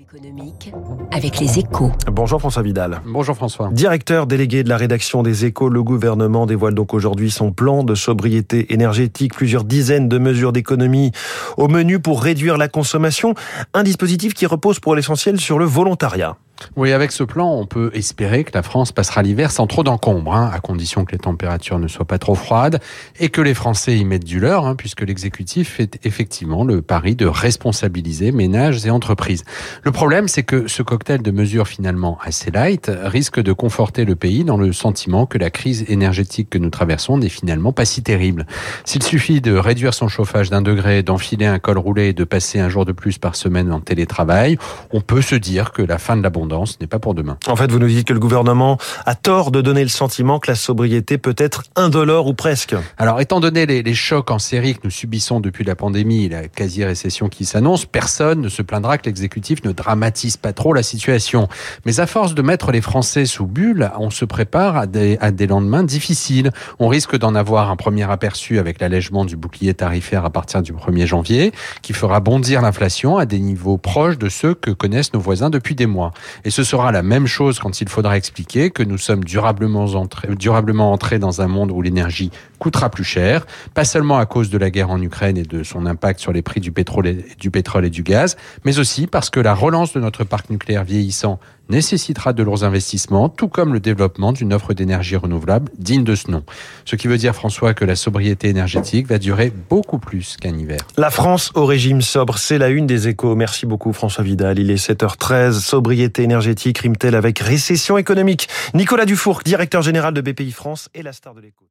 économique avec les échos. Bonjour François Vidal. Bonjour François. Directeur délégué de la rédaction des échos, le gouvernement dévoile donc aujourd'hui son plan de sobriété énergétique, plusieurs dizaines de mesures d'économie au menu pour réduire la consommation, un dispositif qui repose pour l'essentiel sur le volontariat. Oui, avec ce plan, on peut espérer que la France passera l'hiver sans trop d'encombre, hein, à condition que les températures ne soient pas trop froides et que les Français y mettent du leur, hein, puisque l'exécutif fait effectivement le pari de responsabiliser ménages et entreprises. Le problème, c'est que ce cocktail de mesures finalement assez light risque de conforter le pays dans le sentiment que la crise énergétique que nous traversons n'est finalement pas si terrible. S'il suffit de réduire son chauffage d'un degré, d'enfiler un col roulé et de passer un jour de plus par semaine en télétravail, on peut se dire que la fin de l'abondance ce n'est pas pour demain. En fait, vous nous dites que le gouvernement a tort de donner le sentiment que la sobriété peut être indolore ou presque. Alors, étant donné les, chocs en série que nous subissons depuis la pandémie et la quasi-récession qui s'annonce, personne ne se plaindra que l'exécutif ne dramatise pas trop la situation. Mais à force de mettre les Français sous bulle, on se prépare à des, à des lendemains difficiles. On risque d'en avoir un premier aperçu avec l'allègement du bouclier tarifaire à partir du 1er janvier, qui fera bondir l'inflation à des niveaux proches de ceux que connaissent nos voisins depuis des mois. Et ce sera la même chose quand il faudra expliquer que nous sommes durablement entrés, dans un monde où l'énergie coûtera plus cher, pas seulement à cause de la guerre en Ukraine et de son impact sur les prix du, pétrole et du gaz, mais aussi parce que la relance de notre parc nucléaire vieillissant nécessitera de lourds investissements, tout comme le développement d'une offre d'énergie renouvelable digne de ce nom. Ce qui veut dire, François, que la sobriété énergétique va durer beaucoup plus qu'un hiver. La France au régime sobre, c'est la une des échos. Merci beaucoup François Vidal. Il est 7h13. Sobriété énergétique rime-t-elle avec récession économique? Nicolas Dufour, directeur général de BPI France et la star de l'écho.